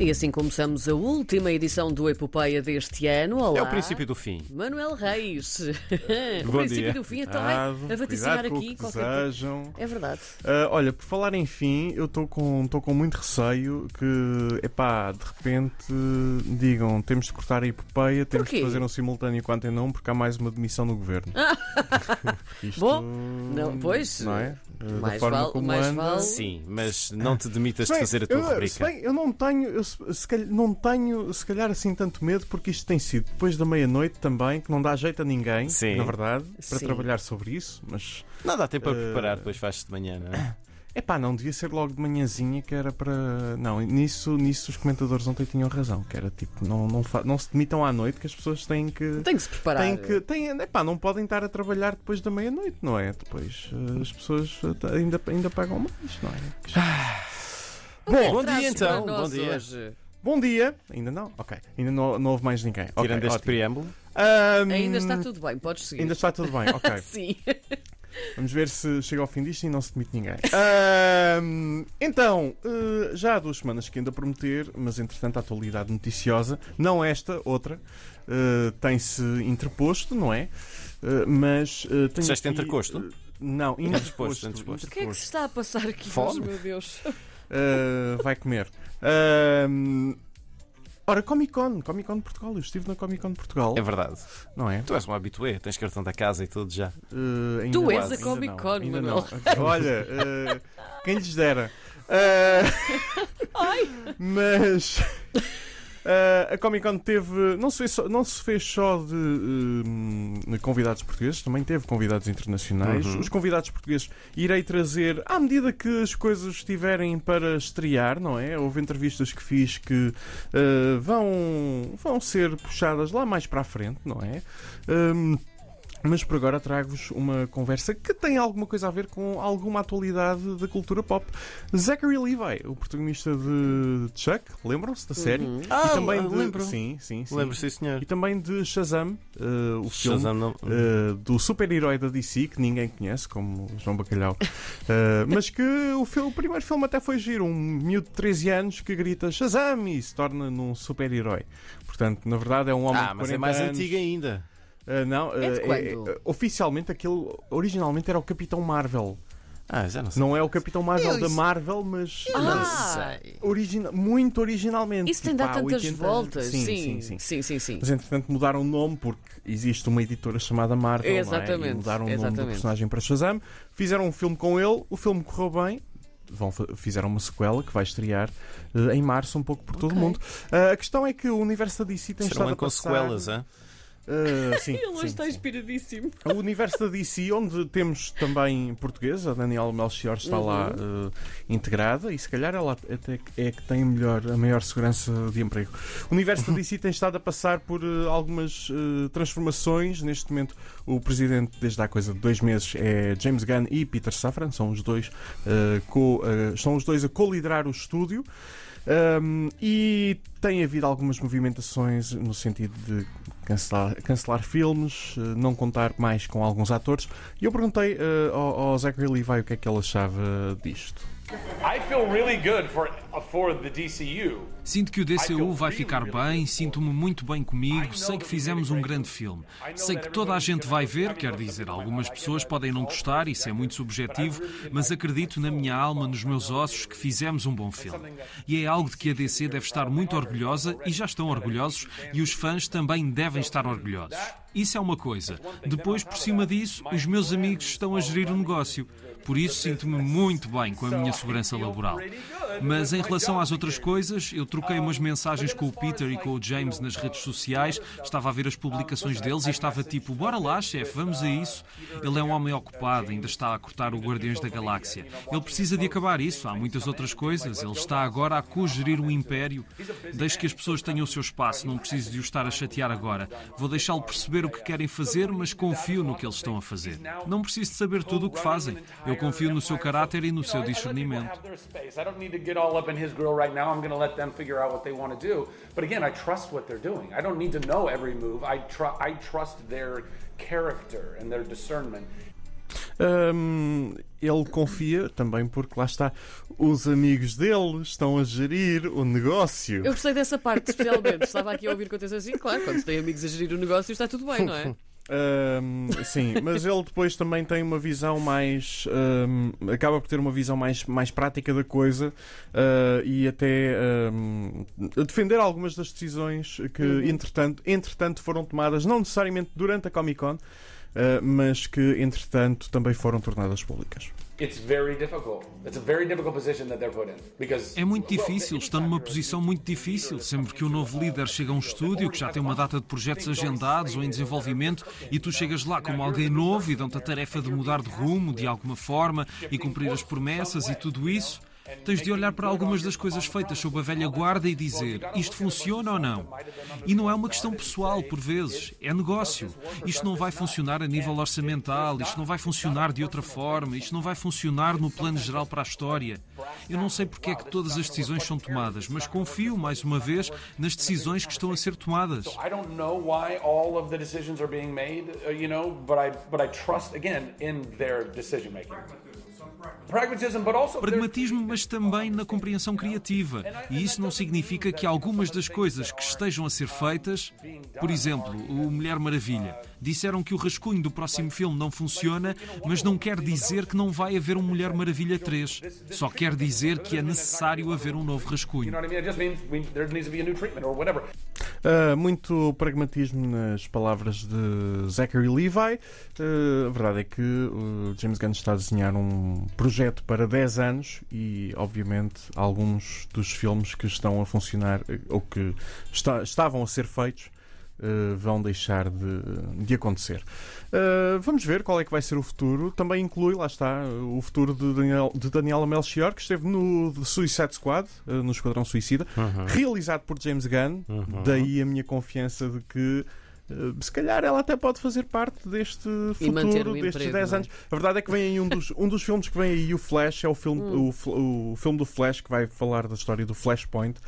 E assim começamos a última edição do Epopeia deste ano. Olá. É o princípio do fim. Manuel Reis. o Bom princípio dia. do fim, então Cuidado, é a vaticinar aqui que qualquer desejam. É verdade. Ah, olha, por falar em fim, eu estou com, tô com muito receio que, epá, de repente digam temos de cortar a epopeia, temos de fazer um simultâneo com a Antena 1 porque há mais uma demissão no governo. Isto, Bom, não, pois, Não é? Ah, da mais forma vale- como anda. vale- Sim, mas não te demitas de Bem, fazer a tua eu, rubrica. bem, eu não tenho, eu, se, calhar, não tenho, se calhar, assim tanto medo, porque isto tem sido depois da meia-noite também, que não dá jeito a ninguém, Sim. na verdade, para Sim. trabalhar sobre isso, mas Não dá tempo para Eh, preparar, depois fazes de manhã, não é? é pá, não devia ser logo de manhãzinha que era para. Não, nisso, nisso os comentadores ontem tinham razão, que era tipo, não, não, fa- não se demitam à noite, que as pessoas têm que. Tem que se preparar. Têm que, têm, epá, não podem estar a trabalhar depois da meia-noite, não é? Depois eh, as pessoas eh, ainda, ainda pagam mais, não é? Chato. Bom, Bom dia, então. Bom dia. hoje. Bom dia, ainda não? Ok, ainda não, não houve mais ninguém. Tirando este ótimo. preâmbulo. Ahm, Ainda está tudo bem, podes seguir. Ainda está tudo bem, ok. Sim. Vamos ver se chega ao fim disto e não se demite ninguém. Ahm, então, eh, já há duas semanas que ainda prometer, mas entretanto a atualidade noticiosa, não esta, outra, eh, tem-se interposto, não é? Eh, mas uh, tenho Disseste aqui, entrecosto? eh, não, Interposto, interposto. interposto. O que é que se está a passar aqui Fome? hoje, meu Deus? Uh, vai comer. Ahm, ora, Comic Con, Comic Con de Portugal. Eu estive na Comic Con de Portugal, É verdade. não é? Tu és um habitué, tens cartão da casa e tudo já. Uh, ainda Tu não, és a ainda Comic não, Con, ainda Manuel. não. Olha, uh, quem lhes dera. Uh, mas uh, a Comic Con teve. Não se fez só, não se fez só de uh, convidados portugueses, também teve convidados internacionais. Uhum. Os convidados portugueses irei trazer à medida que as coisas estiverem para estrear, não é? Houve entrevistas que fiz que uh, vão, vão ser puxadas lá mais para a frente, não é? Um, mas por agora trago-vos uma conversa que tem alguma coisa a ver com alguma atualidade da cultura pop. Zachary Levi, o protagonista de Chuck, lembram-se da série? Uhum. Ah, e também de... lembro. Sim, sim, sim. Lembro, sim, senhor. E também de Shazam, eh, o filme. Shazam não... eh, do super-herói da DC que ninguém conhece, como João Bacalhau, Eh, mas que o, fil- o primeiro filme até foi giro. Um miúdo de 13 anos que grita Shazam e se torna num super-herói. Portanto, na verdade, é um homem Ah, de 40 mas é mais anos. antigo ainda. Uh, não, É de uh, quando? uh, oficialmente aquele originalmente era o Capitão Marvel. Ah, já não sei. Não é o Capitão Marvel Eu da isso- Marvel, mas Ah, origina- muito originalmente. isso tem tipo, dado há tantas 80 voltas. Sim, sim, sim, sim. sim, sim, sim. Mas entretanto mudaram o nome porque existe uma editora chamada Marvel. não é? Exatamente, E mudaram o nome do exatamente. personagem para Shazam. Fizeram um filme com ele, o filme correu bem. Vão, fizeram uma sequela que vai estrear uh, em março, um pouco por todo o mundo. Uh, a questão é que o universo da DC tem Será estado a com passar... sequelas, hã? Uh, sim, Ele hoje sim, está sim. inspiradíssimo. O universo da DC, onde temos também portuguesa, a Daniela Melchior está lá Uhum. eh, integrada e se calhar ela até é que tem melhor, a maior segurança de emprego. O universo da DC tem estado a passar por eh, algumas transformações. Neste momento, o presidente, desde há coisa de dois meses, é James Gunn e Peter Safran, são os dois, co- são os dois a co-liderar o estúdio. Um, e tem havido algumas movimentações no sentido de cancelar, cancelar filmes, eh, não contar mais com alguns atores. E eu perguntei eh, ao, ao Zachary Levi o que é que ele achava disto. I feel really good for. Sinto que o DCU vai ficar bem, sinto-me muito bem comigo, sei que fizemos um grande filme. Sei que toda a gente vai ver, quer dizer, algumas pessoas podem não gostar, isso é muito subjetivo, mas acredito na minha alma, nos meus ossos, que fizemos um bom filme. E é algo de que a DC deve estar muito orgulhosa, e já estão orgulhosos, e os fãs também devem estar orgulhosos. Isso é uma coisa. Depois, por cima disso, os meus amigos estão a gerir o negócio. Por isso sinto-me muito bem com a minha segurança laboral. Mas em relação às outras coisas, eu troquei umas mensagens com o Peter e com o James nas redes sociais, estava a ver as publicações deles e estava tipo, bora lá, chefe, vamos a isso. Ele é um homem ocupado, ainda está a cortar o Guardiões da Galáxia. Ele precisa de acabar isso, há muitas outras coisas. Ele está agora a co-gerir um império. Deixe que as pessoas tenham o seu espaço, não preciso de o estar a chatear agora. Vou deixá-lo perceber o que querem fazer, mas confio no que eles estão a fazer. Não preciso de saber tudo o que fazem. Eu confio no seu caráter e no seu discernimento. Get all up in his grill right now. I'm going to let them figure out what they want to do. But again, I trust what they're doing. I don't need to know every move. I, tr- I trust their character and their discernment. Hum, ele confia também porque lá está, os amigos dele estão a gerir o negócio. Eu gostei dessa parte, especialmente. Estava aqui a ouvir atenção assim, claro, quando se tem amigos a gerir o negócio está tudo bem, não é? Sim, mas ele depois também tem uma visão mais. hum, acaba por ter uma visão mais, mais prática da coisa uh, e até a defender algumas das decisões que, entretanto, entretanto, foram tomadas, não necessariamente durante a Comic Con, mas que, entretanto, também foram tornadas públicas. It's very difficult. It's a very difficult position that they're put in because É muito difícil, estão numa posição muito difícil. Sempre que o novo líder chega a um estúdio que já tem uma data de projetos agendados ou em desenvolvimento e tu chegas lá como alguém novo e dão-te a tarefa de mudar de rumo de alguma forma e cumprir as promessas e tudo isso, tens de olhar para algumas das coisas feitas sob a velha guarda e dizer isto funciona ou não. E não é uma questão pessoal, por vezes, é negócio. Isto não vai funcionar a nível orçamental, isto não vai funcionar de outra forma, isto não vai funcionar no plano geral para a história. Eu não sei porque é que todas as decisões são tomadas, mas confio, mais uma vez, nas decisões que estão a ser tomadas. Uh, but I but I trust again in their decision making. Pragmatismo, mas também na compreensão criativa. E isso não significa que algumas das coisas que estejam a ser feitas, por exemplo, o Mulher Maravilha, disseram que o rascunho do próximo filme não funciona, mas não quer dizer que não vai haver um Mulher Maravilha 3. Só quer dizer que é necessário haver um novo rascunho. Uh, muito pragmatismo nas palavras de Zachary Levi. Uh, a verdade é que o James Gunn está a desenhar um projeto para 10 anos e, obviamente, alguns dos filmes que estão a funcionar ou que está- estavam a ser feitos. Eh, vão deixar de, de acontecer. Uh, vamos ver qual é que vai ser o futuro. Também inclui, lá está, o futuro de, Daniel, de Daniela Melchior, que esteve no Suicide Squad, uh, no Esquadrão Suicida, realizado por James Gunn. Daí a minha confiança de que. Uh, se calhar ela até pode fazer parte deste futuro, destes emprego, 10 não é? anos. A verdade é que vem aí um dos, um dos filmes que vem aí, o Flash, é o filme, Hum. o, o filme do Flash que vai falar da história do Flashpoint,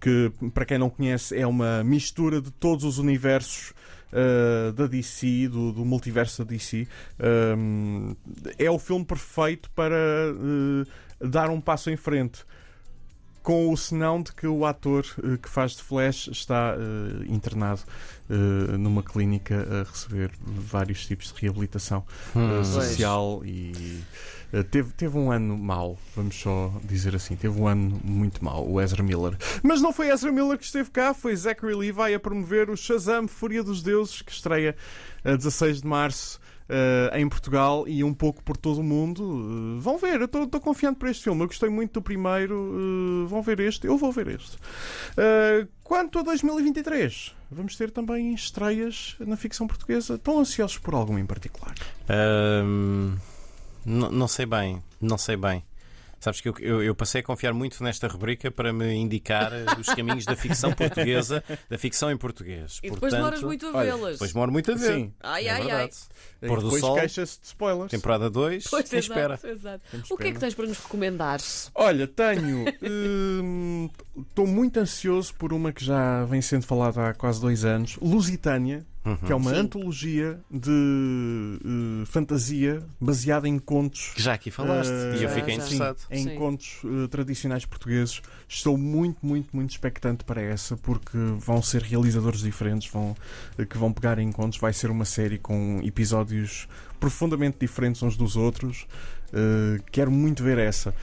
que, para quem não conhece, é uma mistura de todos os universos uh, da DC, do, do multiverso da DC. Um, é o filme perfeito para uh, dar um passo em frente. Com o senão de que o ator uh, que faz de Flash está uh, internado uh, numa clínica a receber vários tipos de reabilitação uh, social e teve, teve um ano mau, vamos só dizer assim, teve um ano muito mau, o Ezra Miller. Mas não foi Ezra Miller que esteve cá, foi Zachary Levi a promover o Shazam Fúria dos Deuses, que estreia a 16 de março. Uh, em Portugal e um pouco por todo o mundo. Uh, vão ver, eu estou confiante para este filme. Eu gostei muito do primeiro. uh, vão ver este, eu vou ver este. Quanto a 2023, vamos ter também estreias na ficção portuguesa. Estão ansiosos por alguma em particular? Não, não sei bem, não sei bem. Sabes que eu, eu- eu passei a confiar muito nesta rubrica para me indicar eh, os caminhos da ficção portuguesa, da ficção em português. E depois Portanto, demoras muito a olha, vês-las. Depois demoro muito a ver. Sim. Ai, é ai, ai. verdade. E Pôr do depois sol, queixa-se de spoilers. temporada 2, Pois, exato, exato. O que é que tens para nos recomendar? Olha, tenho. Estou muito ansioso por uma que já vem sendo falada há quase dois anos: Lusitânia, que é uma Sim. antologia de eh, fantasia baseada em contos. Que já aqui falaste eh, e eu fiquei já. interessado. Em Sim. contos eh, tradicionais portugueses. Estou muito, muito, muito expectante para essa, porque vão ser realizadores diferentes vão, que vão pegar em contos. Vai ser uma série com episódios profundamente diferentes uns dos outros. Uh, quero muito ver essa.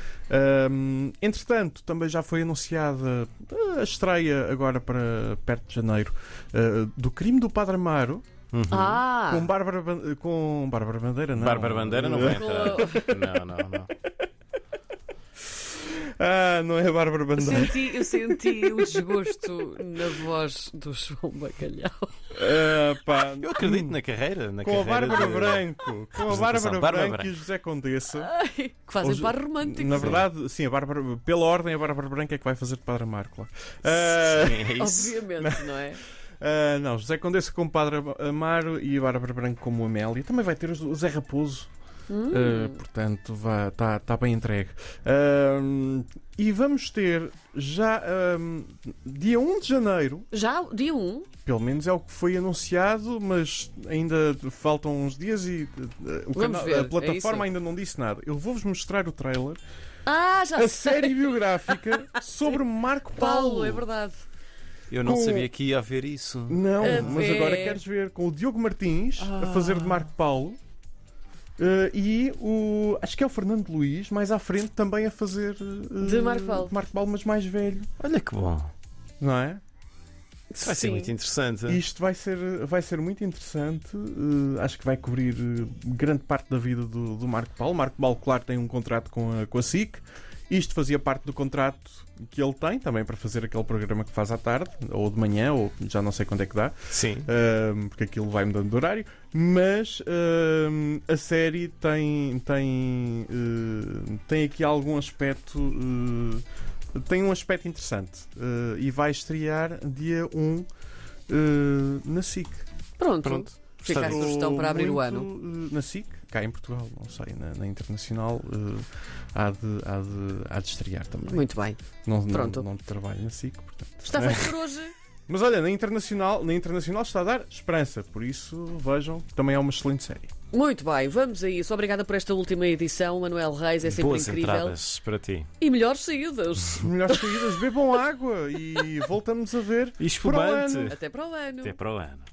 Um, entretanto, também já foi anunciada uh, a estreia agora para perto de janeiro uh, do Crime do Padre Amaro Uhum. Ah! com Bárbara com Bárbara Bandeira, não? Bárbara Bandeira não vai entrar. Não, não, não. Ah, não é a Bárbara Bandeira. Senti, eu senti o desgosto na voz do João Bacalhau. Ah, pá, Eu acredito na carreira. Na com a carreira Bárbara de- Branco, com a Bárbara Bárbara Branco e o. José Condessa. Ai, que fazem Hoje- par romântico. Na verdade, sim, a Bárbara, pela ordem, a Bárbara Branco é que vai fazer de Padre Amaro, claro. Ah, Sim, é isso. Obviamente, não é? Ah, não, José Condessa como Padre Amaro e a Bárbara Branco como Amélia. Também vai ter o Zé Raposo Uh, portanto, está tá bem entregue. Um, e vamos ter já um, dia 1 de janeiro. Já, dia 1. Pelo menos é o que foi anunciado, mas ainda faltam uns dias e uh, canal- ver, é a plataforma isso. ainda não disse nada. Eu vou-vos mostrar o trailer, Ah, já a sei. série biográfica sobre Marco Paulo. Paulo, é verdade. Eu não Com- sabia que ia haver isso. Não, A mas ver. agora queres ver com o Diogo Martins a fazer de Marco Paulo eh, e o. Acho que é o Fernando Luís, mais à frente também a fazer eh, De Marco Paulo. Marco Paulo, mas mais velho, Olha que bom. não é? Isso vai ser Sim. muito interessante. Isto vai ser, vai ser muito interessante. eh, acho que vai cobrir grande parte da vida do, do Marco Paulo. Marco Paulo, claro, tem um contrato com a, com a SIC. Isto fazia parte do contrato que ele tem, também para fazer aquele programa que faz à tarde, ou de manhã, ou já não sei quando é que dá. Sim. Um, porque aquilo vai mudando de horário, mas um, a série tem, tem, uh, tem aqui algum aspecto. uh, tem um aspecto interessante uh, e vai estrear dia 1 uh, na SIC. Pronto. Pronto. Fica a sugestão para abrir o ano. uh, na SIC, cá em Portugal, não sei, na, na internacional uh, há, de, há, de, há de estrear também. Muito bem. Não, não, Pronto. não trabalho na SIC, portanto. Está feito por hoje. Mas olha, na internacional, na internacional está a dar esperança, por isso vejam, também é uma excelente série. Muito bem, vamos a isso. Obrigada por esta última edição, Manuel Reis. É sempre Boas incrível. entradas para ti. E melhores saídas. Melhores saídas, bebam água e voltamos a ver E para o espumante. ano. Até para o ano. Até para o ano.